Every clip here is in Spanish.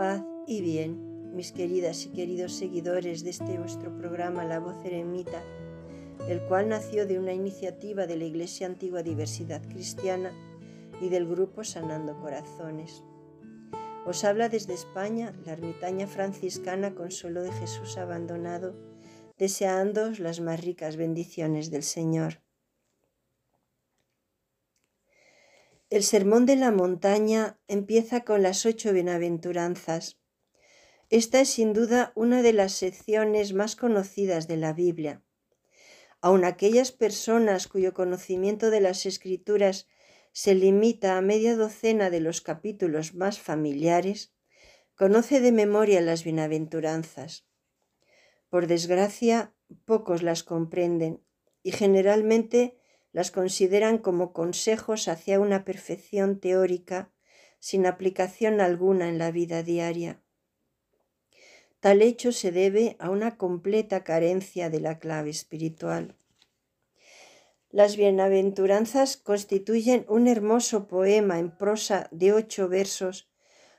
Paz y bien, mis queridas y queridos seguidores de este vuestro programa La Voz Eremita, el cual nació de una iniciativa de la Iglesia Antigua Diversidad Cristiana y del grupo Sanando Corazones. Os habla desde España la ermitaña franciscana Consuelo de Jesús Abandonado, deseándoos las más ricas bendiciones del Señor. El sermón de la montaña empieza con las ocho bienaventuranzas. Esta es sin duda una de las secciones más conocidas de la Biblia. Aun aquellas personas cuyo conocimiento de las escrituras se limita a media docena de los capítulos más familiares, conoce de memoria las bienaventuranzas. Por desgracia, pocos las comprenden y generalmente las consideran como consejos hacia una perfección teórica sin aplicación alguna en la vida diaria. Tal hecho se debe a una completa carencia de la clave espiritual. Las bienaventuranzas constituyen un hermoso poema en prosa de ocho versos,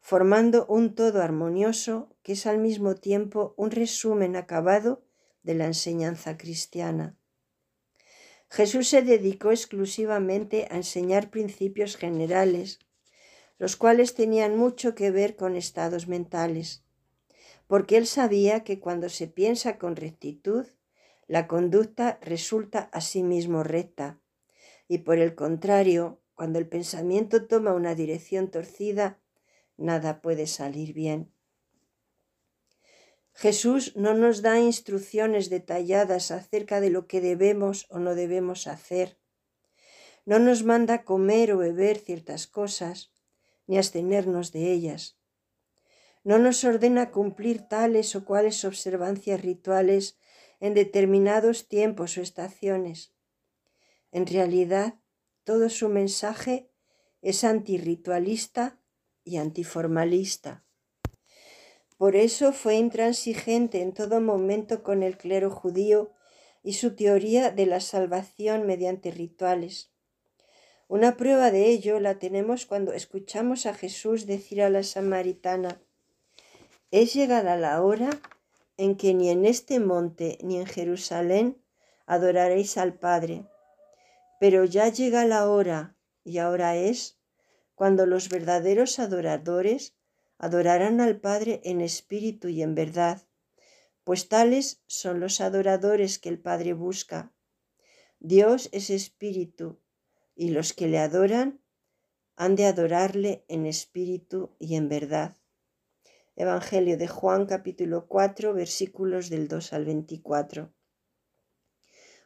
formando un todo armonioso que es al mismo tiempo un resumen acabado de la enseñanza cristiana. Jesús se dedicó exclusivamente a enseñar principios generales, los cuales tenían mucho que ver con estados mentales, porque él sabía que cuando se piensa con rectitud, la conducta resulta a sí mismo recta, y por el contrario, cuando el pensamiento toma una dirección torcida, nada puede salir bien. Jesús no nos da instrucciones detalladas acerca de lo que debemos o no debemos hacer. No nos manda comer o beber ciertas cosas, ni abstenernos de ellas. No nos ordena cumplir tales o cuales observancias rituales en determinados tiempos o estaciones. En realidad, todo su mensaje es antirritualista y antiformalista. Por eso fue intransigente en todo momento con el clero judío y su teoría de la salvación mediante rituales. Una prueba de ello la tenemos cuando escuchamos a Jesús decir a la samaritana, es llegada la hora en que ni en este monte ni en Jerusalén adoraréis al Padre, pero ya llega la hora, y ahora es, cuando los verdaderos adoradores adorarán al Padre en espíritu y en verdad, pues tales son los adoradores que el Padre busca. Dios es espíritu, y los que le adoran han de adorarle en espíritu y en verdad. Evangelio de Juan capítulo 4 versículos del 2 al 24.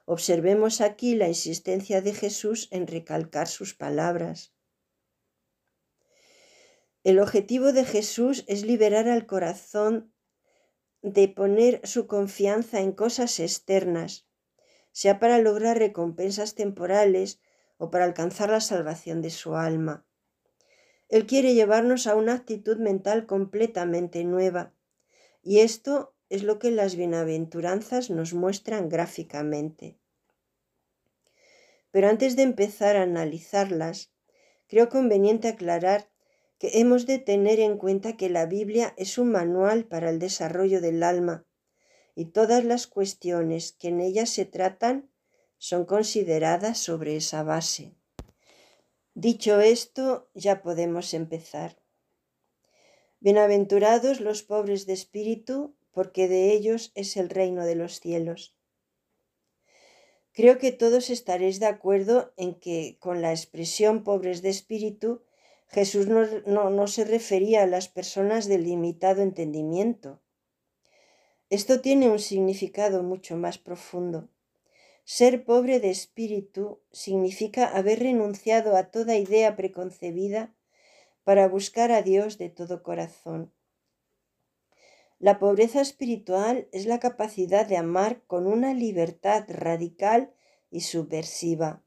Observemos aquí la insistencia de Jesús en recalcar sus palabras. El objetivo de Jesús es liberar al corazón de poner su confianza en cosas externas, sea para lograr recompensas temporales o para alcanzar la salvación de su alma. Él quiere llevarnos a una actitud mental completamente nueva, y esto es lo que las bienaventuranzas nos muestran gráficamente. Pero antes de empezar a analizarlas, creo conveniente aclarar que hemos de tener en cuenta que la Biblia es un manual para el desarrollo del alma y todas las cuestiones que en ella se tratan son consideradas sobre esa base. Dicho esto, ya podemos empezar. Bienaventurados los pobres de espíritu, porque de ellos es el reino de los cielos. Creo que todos estaréis de acuerdo en que con la expresión pobres de espíritu Jesús no, se refería a las personas de limitado entendimiento. Esto tiene un significado mucho más profundo. Ser pobre de espíritu significa haber renunciado a toda idea preconcebida para buscar a Dios de todo corazón. La pobreza espiritual es la capacidad de amar con una libertad radical y subversiva.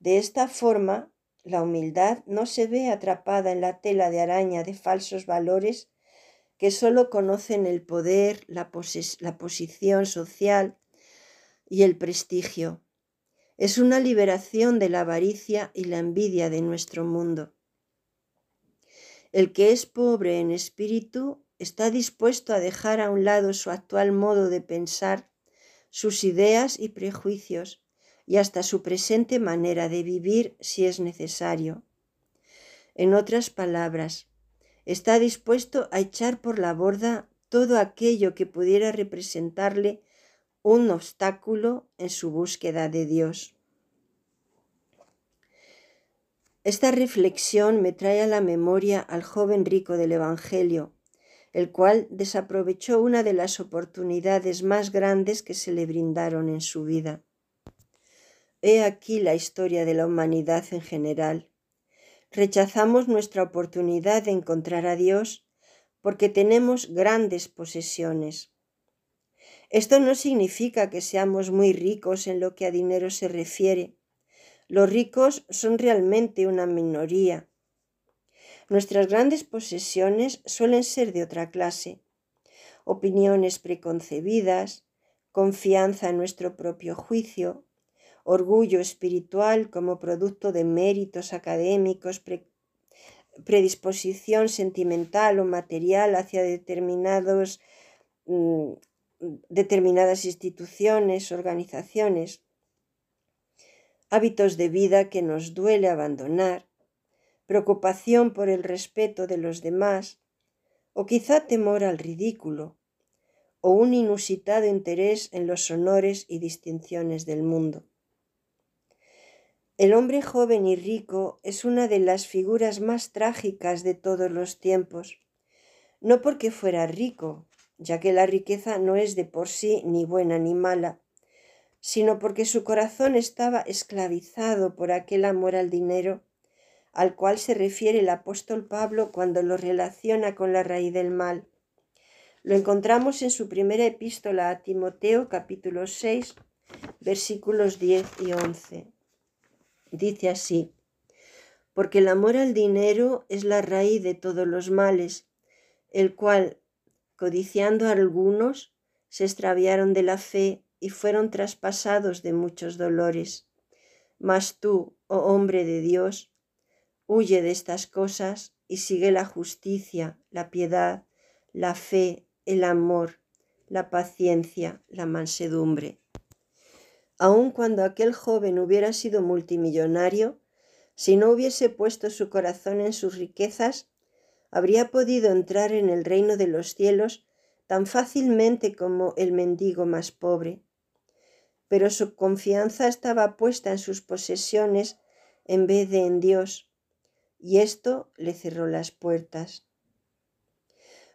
De esta forma, la humildad no se ve atrapada en la tela de araña de falsos valores que solo conocen el poder, la, la posición social y el prestigio. Es una liberación de la avaricia y la envidia de nuestro mundo. El que es pobre en espíritu está dispuesto a dejar a un lado su actual modo de pensar, sus ideas y prejuicios, y hasta su presente manera de vivir si es necesario. En otras palabras, está dispuesto a echar por la borda todo aquello que pudiera representarle un obstáculo en su búsqueda de Dios. Esta reflexión me trae a la memoria al joven rico del Evangelio, el cual desaprovechó una de las oportunidades más grandes que se le brindaron en su vida. He aquí la historia de la humanidad en general. Rechazamos nuestra oportunidad de encontrar a Dios porque tenemos grandes posesiones. Esto no significa que seamos muy ricos en lo que a dinero se refiere. Los ricos son realmente una minoría. Nuestras grandes posesiones suelen ser de otra clase. Opiniones preconcebidas, confianza en nuestro propio juicio, orgullo espiritual como producto de méritos académicos, predisposición sentimental o material hacia determinados, mm, determinadas instituciones, organizaciones, hábitos de vida que nos duele abandonar, preocupación por el respeto de los demás, o quizá temor al ridículo, o un inusitado interés en los honores y distinciones del mundo. El hombre joven y rico es una de las figuras más trágicas de todos los tiempos, no porque fuera rico, ya que la riqueza no es de por sí ni buena ni mala, sino porque su corazón estaba esclavizado por aquel amor al dinero al cual se refiere el apóstol Pablo cuando lo relaciona con la raíz del mal. Lo encontramos en su primera epístola a Timoteo capítulo 6 versículos 10 y 11. Dice así, porque el amor al dinero es la raíz de todos los males, el cual, codiciando a algunos, se extraviaron de la fe y fueron traspasados de muchos dolores. Mas tú, oh hombre de Dios, huye de estas cosas y sigue la justicia, la piedad, la fe, el amor, la paciencia, la mansedumbre. Aun cuando aquel joven hubiera sido multimillonario, si no hubiese puesto su corazón en sus riquezas, habría podido entrar en el reino de los cielos tan fácilmente como el mendigo más pobre. Pero su confianza estaba puesta en sus posesiones en vez de en Dios, y esto le cerró las puertas.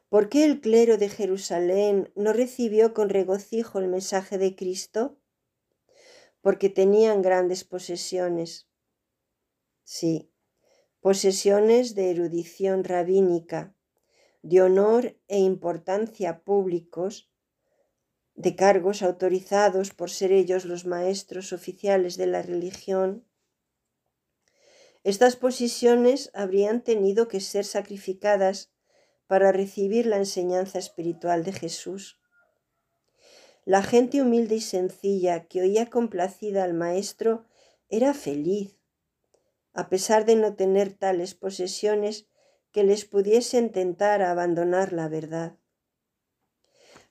¿Por qué el clero de Jerusalén no recibió con regocijo el mensaje de Cristo? Porque tenían grandes posesiones. Sí, posesiones de erudición rabínica, de honor e importancia públicos, de cargos autorizados por ser ellos los maestros oficiales de la religión. Estas posiciones habrían tenido que ser sacrificadas para recibir la enseñanza espiritual de Jesús. La gente humilde y sencilla que oía complacida al maestro era feliz, a pesar de no tener tales posesiones que les pudiesen tentar a abandonar la verdad.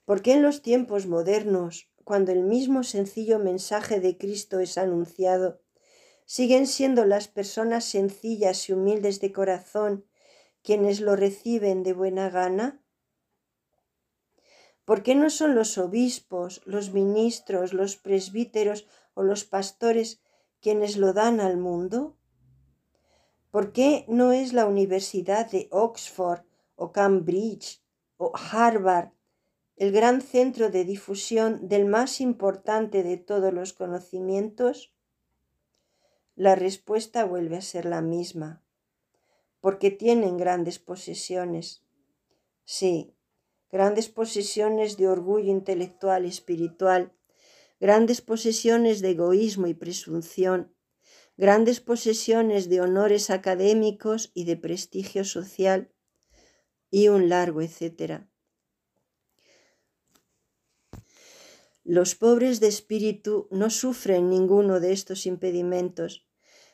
Porque en los tiempos modernos, cuando el mismo sencillo mensaje de Cristo es anunciado, siguen siendo las personas sencillas y humildes de corazón quienes lo reciben de buena gana? ¿Por qué no son los obispos, los ministros, los presbíteros o los pastores quienes lo dan al mundo? ¿Por qué no es la Universidad de Oxford o Cambridge o Harvard el gran centro de difusión del más importante de todos los conocimientos? La respuesta vuelve a ser la misma, porque tienen grandes posesiones. Sí, grandes posesiones de orgullo intelectual y espiritual, grandes posesiones de egoísmo y presunción, grandes posesiones de honores académicos y de prestigio social, y un largo etcétera. Los pobres de espíritu no sufren ninguno de estos impedimentos,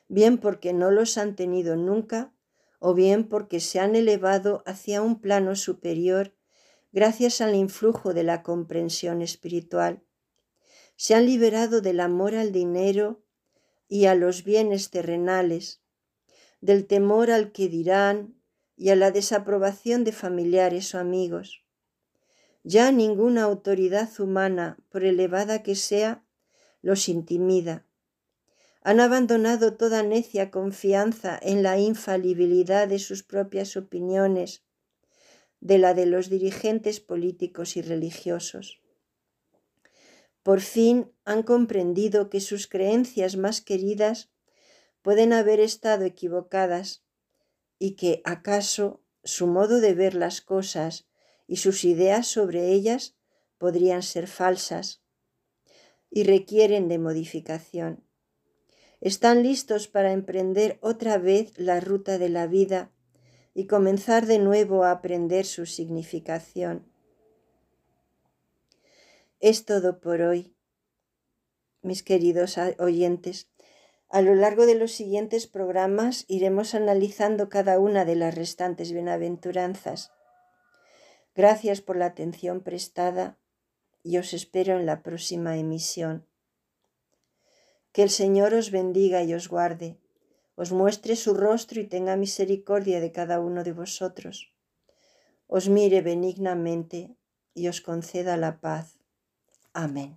bien porque no los han tenido nunca o bien porque se han elevado hacia un plano superior gracias al influjo de la comprensión espiritual. Se han liberado del amor al dinero y a los bienes terrenales, del temor al que dirán y a la desaprobación de familiares o amigos. Ya ninguna autoridad humana, por elevada que sea, los intimida. Han abandonado toda necia confianza en la infalibilidad de sus propias opiniones, de la de los dirigentes políticos y religiosos. Por fin han comprendido que sus creencias más queridas pueden haber estado equivocadas y que acaso su modo de ver las cosas y sus ideas sobre ellas podrían ser falsas y requieren de modificación. Están listos para emprender otra vez la ruta de la vida y comenzar de nuevo a aprender su significación. Es todo por hoy, mis queridos oyentes. A lo largo de los siguientes programas iremos analizando cada una de las restantes bienaventuranzas. Gracias por la atención prestada y os espero en la próxima emisión. Que el Señor os bendiga y os guarde, os muestre su rostro y tenga misericordia de cada uno de vosotros, os mire benignamente y os conceda la paz. Amén.